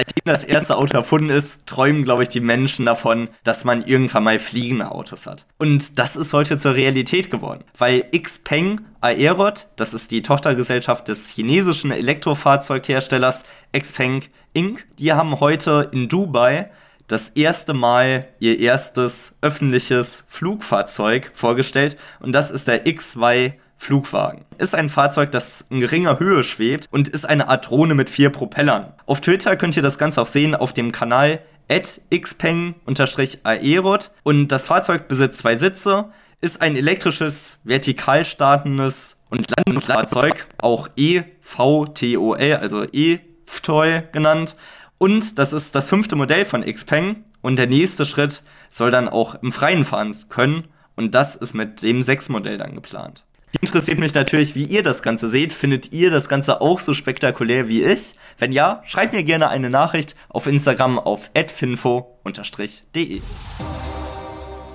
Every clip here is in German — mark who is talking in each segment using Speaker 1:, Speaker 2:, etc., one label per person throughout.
Speaker 1: seitdem das erste Auto erfunden ist, träumen, glaube ich, die Menschen davon, dass man irgendwann mal fliegende Autos hat. Und das ist heute zur Realität geworden, weil Xpeng Aerot, das ist die Tochtergesellschaft des chinesischen Elektrofahrzeugherstellers Xpeng Inc., die haben heute in Dubai das erste Mal ihr erstes öffentliches Flugfahrzeug vorgestellt und das ist der X2 Flugwagen. Ist ein Fahrzeug, das in geringer Höhe schwebt und ist eine Art Drohne mit vier Propellern. Auf Twitter könnt ihr das Ganze auch sehen auf dem Kanal xpeng-aerot und das Fahrzeug besitzt zwei Sitze, ist ein elektrisches, vertikal startendes und landendes Fahrzeug, auch EVTOL, also E-FTOL genannt. Und das ist das fünfte Modell von Xpeng und der nächste Schritt soll dann auch im Freien fahren können und das ist mit dem 6 Modell dann geplant. Interessiert mich natürlich, wie ihr das Ganze seht. Findet ihr das Ganze auch so spektakulär wie ich? Wenn ja, schreibt mir gerne eine Nachricht auf Instagram auf finfo-de.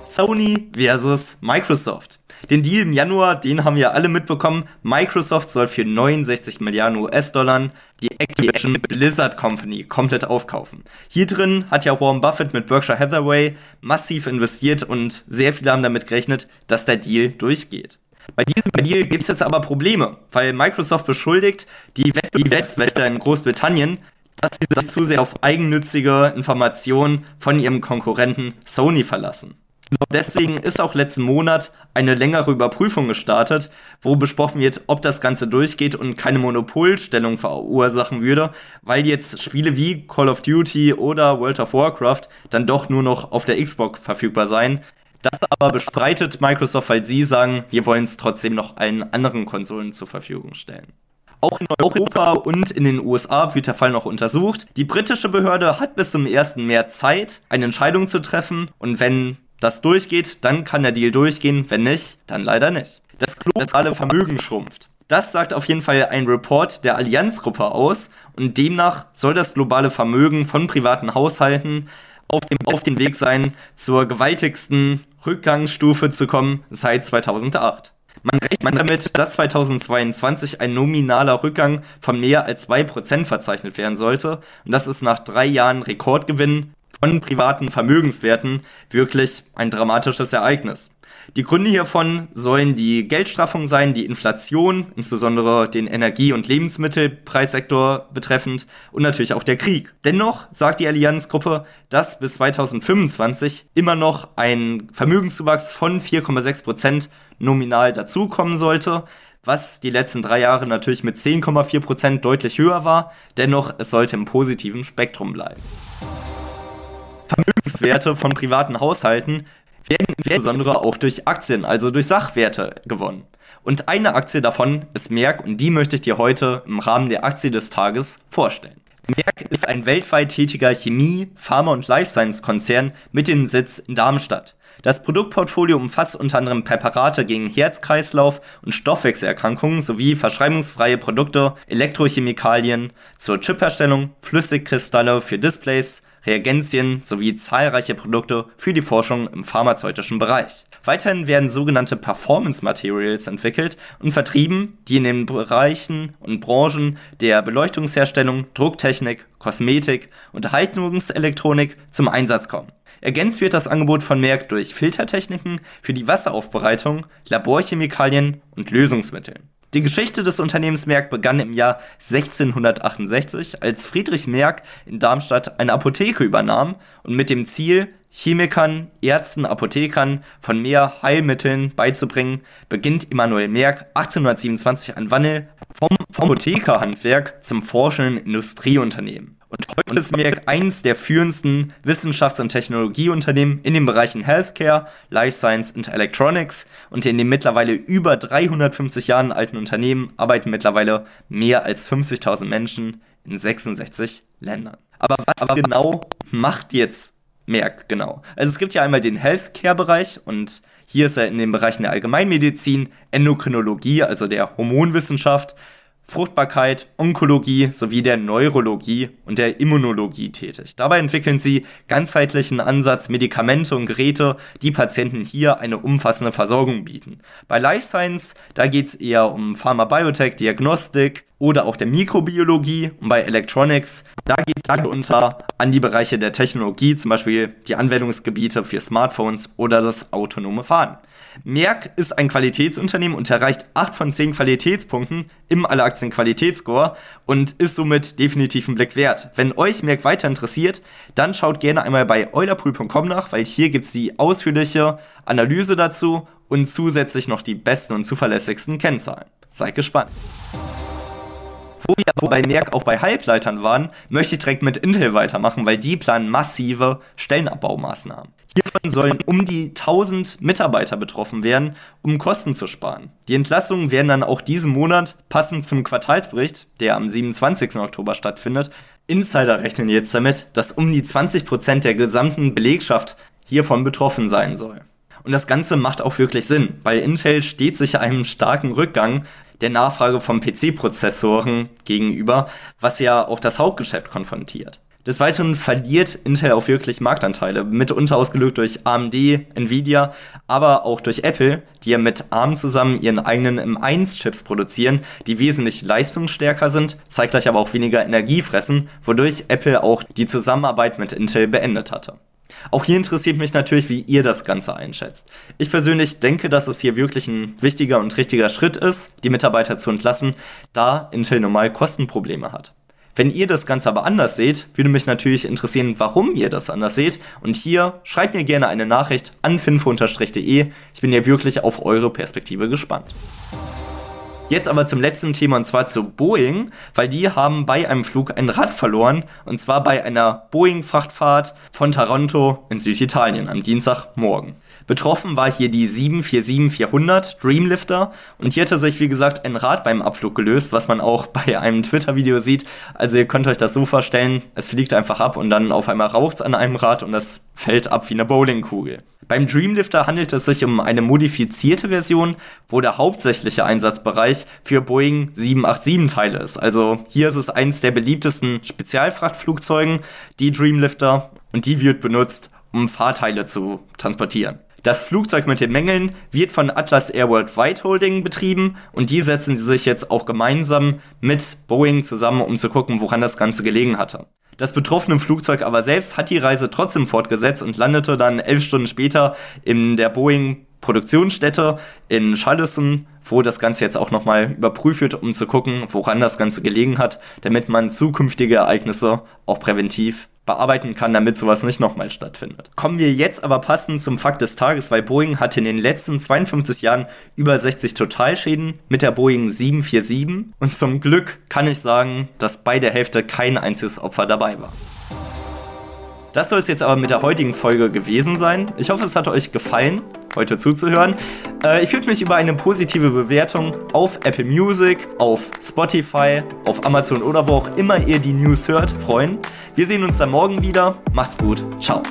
Speaker 1: Sony versus Microsoft. Den Deal im Januar, den haben wir alle mitbekommen. Microsoft soll für 69 Milliarden US-Dollar die Activision Blizzard Company komplett aufkaufen. Hier drin hat ja Warren Buffett mit Berkshire Hathaway massiv investiert und sehr viele haben damit gerechnet, dass der Deal durchgeht. Bei diesem Deal gibt es jetzt aber Probleme, weil Microsoft beschuldigt die Wettbewerbswächter in Großbritannien, dass sie sich zu sehr auf eigennützige Informationen von ihrem Konkurrenten Sony verlassen. Deswegen ist auch letzten Monat eine längere Überprüfung gestartet, wo besprochen wird, ob das Ganze durchgeht und keine Monopolstellung verursachen würde, weil jetzt Spiele wie Call of Duty oder World of Warcraft dann doch nur noch auf der Xbox verfügbar sein, das aber bestreitet Microsoft, weil sie sagen, wir wollen es trotzdem noch allen anderen Konsolen zur Verfügung stellen. Auch in Europa und in den USA wird der Fall noch untersucht. Die britische Behörde hat bis zum 1. März Zeit, eine Entscheidung zu treffen und wenn das durchgeht, dann kann der Deal durchgehen, wenn nicht, dann leider nicht. Das globale Vermögen schrumpft. Das sagt auf jeden Fall ein Report der Allianzgruppe aus und demnach soll das globale Vermögen von privaten Haushalten auf dem, auf dem Weg sein, zur gewaltigsten Rückgangsstufe zu kommen seit 2008. Man rechnet damit, dass 2022 ein nominaler Rückgang von mehr als 2% verzeichnet werden sollte. Und das ist nach drei Jahren Rekordgewinn von privaten Vermögenswerten wirklich ein dramatisches Ereignis. Die Gründe hiervon sollen die Geldstraffung sein, die Inflation, insbesondere den Energie- und Lebensmittelpreissektor betreffend und natürlich auch der Krieg. Dennoch sagt die Allianzgruppe, dass bis 2025 immer noch ein Vermögenszuwachs von 4,6 Prozent nominal dazukommen sollte, was die letzten drei Jahre natürlich mit 10,4 Prozent deutlich höher war. Dennoch, es sollte im positiven Spektrum bleiben. Vermögenswerte von privaten Haushalten werden insbesondere auch durch Aktien, also durch Sachwerte gewonnen. Und eine Aktie davon ist Merck und die möchte ich dir heute im Rahmen der Aktie des Tages vorstellen. Merck ist ein weltweit tätiger Chemie-, Pharma- und Life Science-Konzern mit dem Sitz in Darmstadt. Das Produktportfolio umfasst unter anderem Präparate gegen Herz-Kreislauf- und Stoffwechselerkrankungen sowie verschreibungsfreie Produkte, Elektrochemikalien zur Chipherstellung, Flüssigkristalle für Displays, Reagenzien sowie zahlreiche Produkte für die Forschung im pharmazeutischen Bereich. Weiterhin werden sogenannte Performance Materials entwickelt und vertrieben, die in den Bereichen und Branchen der Beleuchtungsherstellung, Drucktechnik, Kosmetik, und Unterhaltungselektronik zum Einsatz kommen. Ergänzt wird das Angebot von Merck durch Filtertechniken für die Wasseraufbereitung, Laborchemikalien und Lösungsmitteln. Die Geschichte des Unternehmens Merck begann im Jahr 1668, als Friedrich Merck in Darmstadt eine Apotheke übernahm und mit dem Ziel, Chemikern, Ärzten, Apothekern von mehr Heilmitteln beizubringen, beginnt Immanuel Merck 1827 ein Wandel vom, Apothekerhandwerk zum forschenden Industrieunternehmen. Und heute ist Merck eins der führendsten Wissenschafts- und Technologieunternehmen in den Bereichen Healthcare, Life Science und Electronics und in den mittlerweile über 350 Jahren alten Unternehmen arbeiten mittlerweile mehr als 50.000 Menschen in 66 Ländern. Aber was aber genau macht jetzt Merck genau? Also es gibt ja einmal den Healthcare-Bereich und hier ist er in den Bereichen der Allgemeinmedizin, Endokrinologie, also der Hormonwissenschaft, Fruchtbarkeit, Onkologie sowie der Neurologie und der Immunologie tätig. Dabei entwickeln sie ganzheitlichen Ansatz Medikamente und Geräte, die Patienten hier eine umfassende Versorgung bieten. Bei Life Science, da geht es eher um Pharma-Biotech, Diagnostik, oder auch der Mikrobiologie. Und bei Electronics, da geht es unter an die Bereiche der Technologie, zum Beispiel die Anwendungsgebiete für Smartphones oder das autonome Fahren. Merck ist ein Qualitätsunternehmen und erreicht 8 von 10 Qualitätspunkten im Alleraktien Qualitätsscore und ist somit definitiv einen Blick wert. Wenn euch Merck weiter interessiert, dann schaut gerne einmal bei eulerpool.com nach, weil hier gibt es die ausführliche Analyse dazu und zusätzlich noch die besten und zuverlässigsten Kennzahlen. Seid gespannt. Wo wir bei Merck auch bei Halbleitern waren, möchte ich direkt mit Intel weitermachen, weil die planen massive Stellenabbaumaßnahmen. Hiervon sollen um die 1000 Mitarbeiter betroffen werden, um Kosten zu sparen. Die Entlassungen werden dann auch diesen Monat, passend zum Quartalsbericht, der am 27. Oktober stattfindet, Insider rechnen jetzt damit, dass um die 20% der gesamten Belegschaft hiervon betroffen sein soll. Und das Ganze macht auch wirklich Sinn, weil Intel steht sich einem starken Rückgang der Nachfrage von PC-Prozessoren gegenüber, was ja auch das Hauptgeschäft konfrontiert. Des Weiteren verliert Intel auch wirklich Marktanteile, mitunter ausgelöst durch AMD, Nvidia, aber auch durch Apple, die ja mit ARM zusammen ihren eigenen M1-Chips produzieren, die wesentlich leistungsstärker sind, zeitgleich aber auch weniger Energie fressen, wodurch Apple auch die Zusammenarbeit mit Intel beendet hatte. Auch hier interessiert mich natürlich, wie ihr das Ganze einschätzt. Ich persönlich denke, dass es hier wirklich ein wichtiger und richtiger Schritt ist, die Mitarbeiter zu entlassen, da Intel normal Kostenprobleme hat. Wenn ihr das Ganze aber anders seht, würde mich natürlich interessieren, warum ihr das anders seht. Und hier schreibt mir gerne eine Nachricht an finfo-de. Ich bin ja wirklich auf eure Perspektive gespannt. Jetzt aber zum letzten Thema und zwar zu Boeing, weil die haben bei einem Flug ein Rad verloren und zwar bei einer Boeing-Frachtfahrt von Toronto in Süditalien am Dienstagmorgen. Betroffen war hier die 747-400 Dreamlifter und hier hatte sich wie gesagt ein Rad beim Abflug gelöst, was man auch bei einem Twitter-Video sieht. Also ihr könnt euch das so vorstellen, es fliegt einfach ab und dann auf einmal raucht es an einem Rad und es fällt ab wie eine Bowlingkugel. Beim Dreamlifter handelt es sich um eine modifizierte Version, wo der hauptsächliche Einsatzbereich für Boeing 787-Teile ist. Also hier ist es eines der beliebtesten Spezialfrachtflugzeugen, die Dreamlifter, und die wird benutzt, um Fahrteile zu transportieren. Das Flugzeug mit den Mängeln wird von Atlas Air Worldwide Holding betrieben und die setzen sich jetzt auch gemeinsam mit Boeing zusammen, um zu gucken, woran das Ganze gelegen hatte. Das betroffene Flugzeug aber selbst hat die Reise trotzdem fortgesetzt und landete dann elf Stunden später in der Boeing Produktionsstätte in Charleston, wo das Ganze jetzt auch nochmal überprüft wird, um zu gucken, woran das Ganze gelegen hat, damit man zukünftige Ereignisse auch präventiv bearbeiten kann, damit sowas nicht nochmal stattfindet. Kommen wir jetzt aber passend zum Fakt des Tages, weil Boeing hatte in den letzten 52 Jahren über 60 Totalschäden mit der Boeing 747 und zum Glück kann ich sagen, dass bei der Hälfte kein einziges Opfer dabei war. Das soll es jetzt aber mit der heutigen Folge gewesen sein. Ich hoffe, es hat euch gefallen, heute zuzuhören. Äh, ich würde mich über eine positive Bewertung auf Apple Music, auf Spotify, auf Amazon oder wo auch immer ihr die News hört, freuen. Wir sehen uns dann morgen wieder. Macht's gut. Ciao.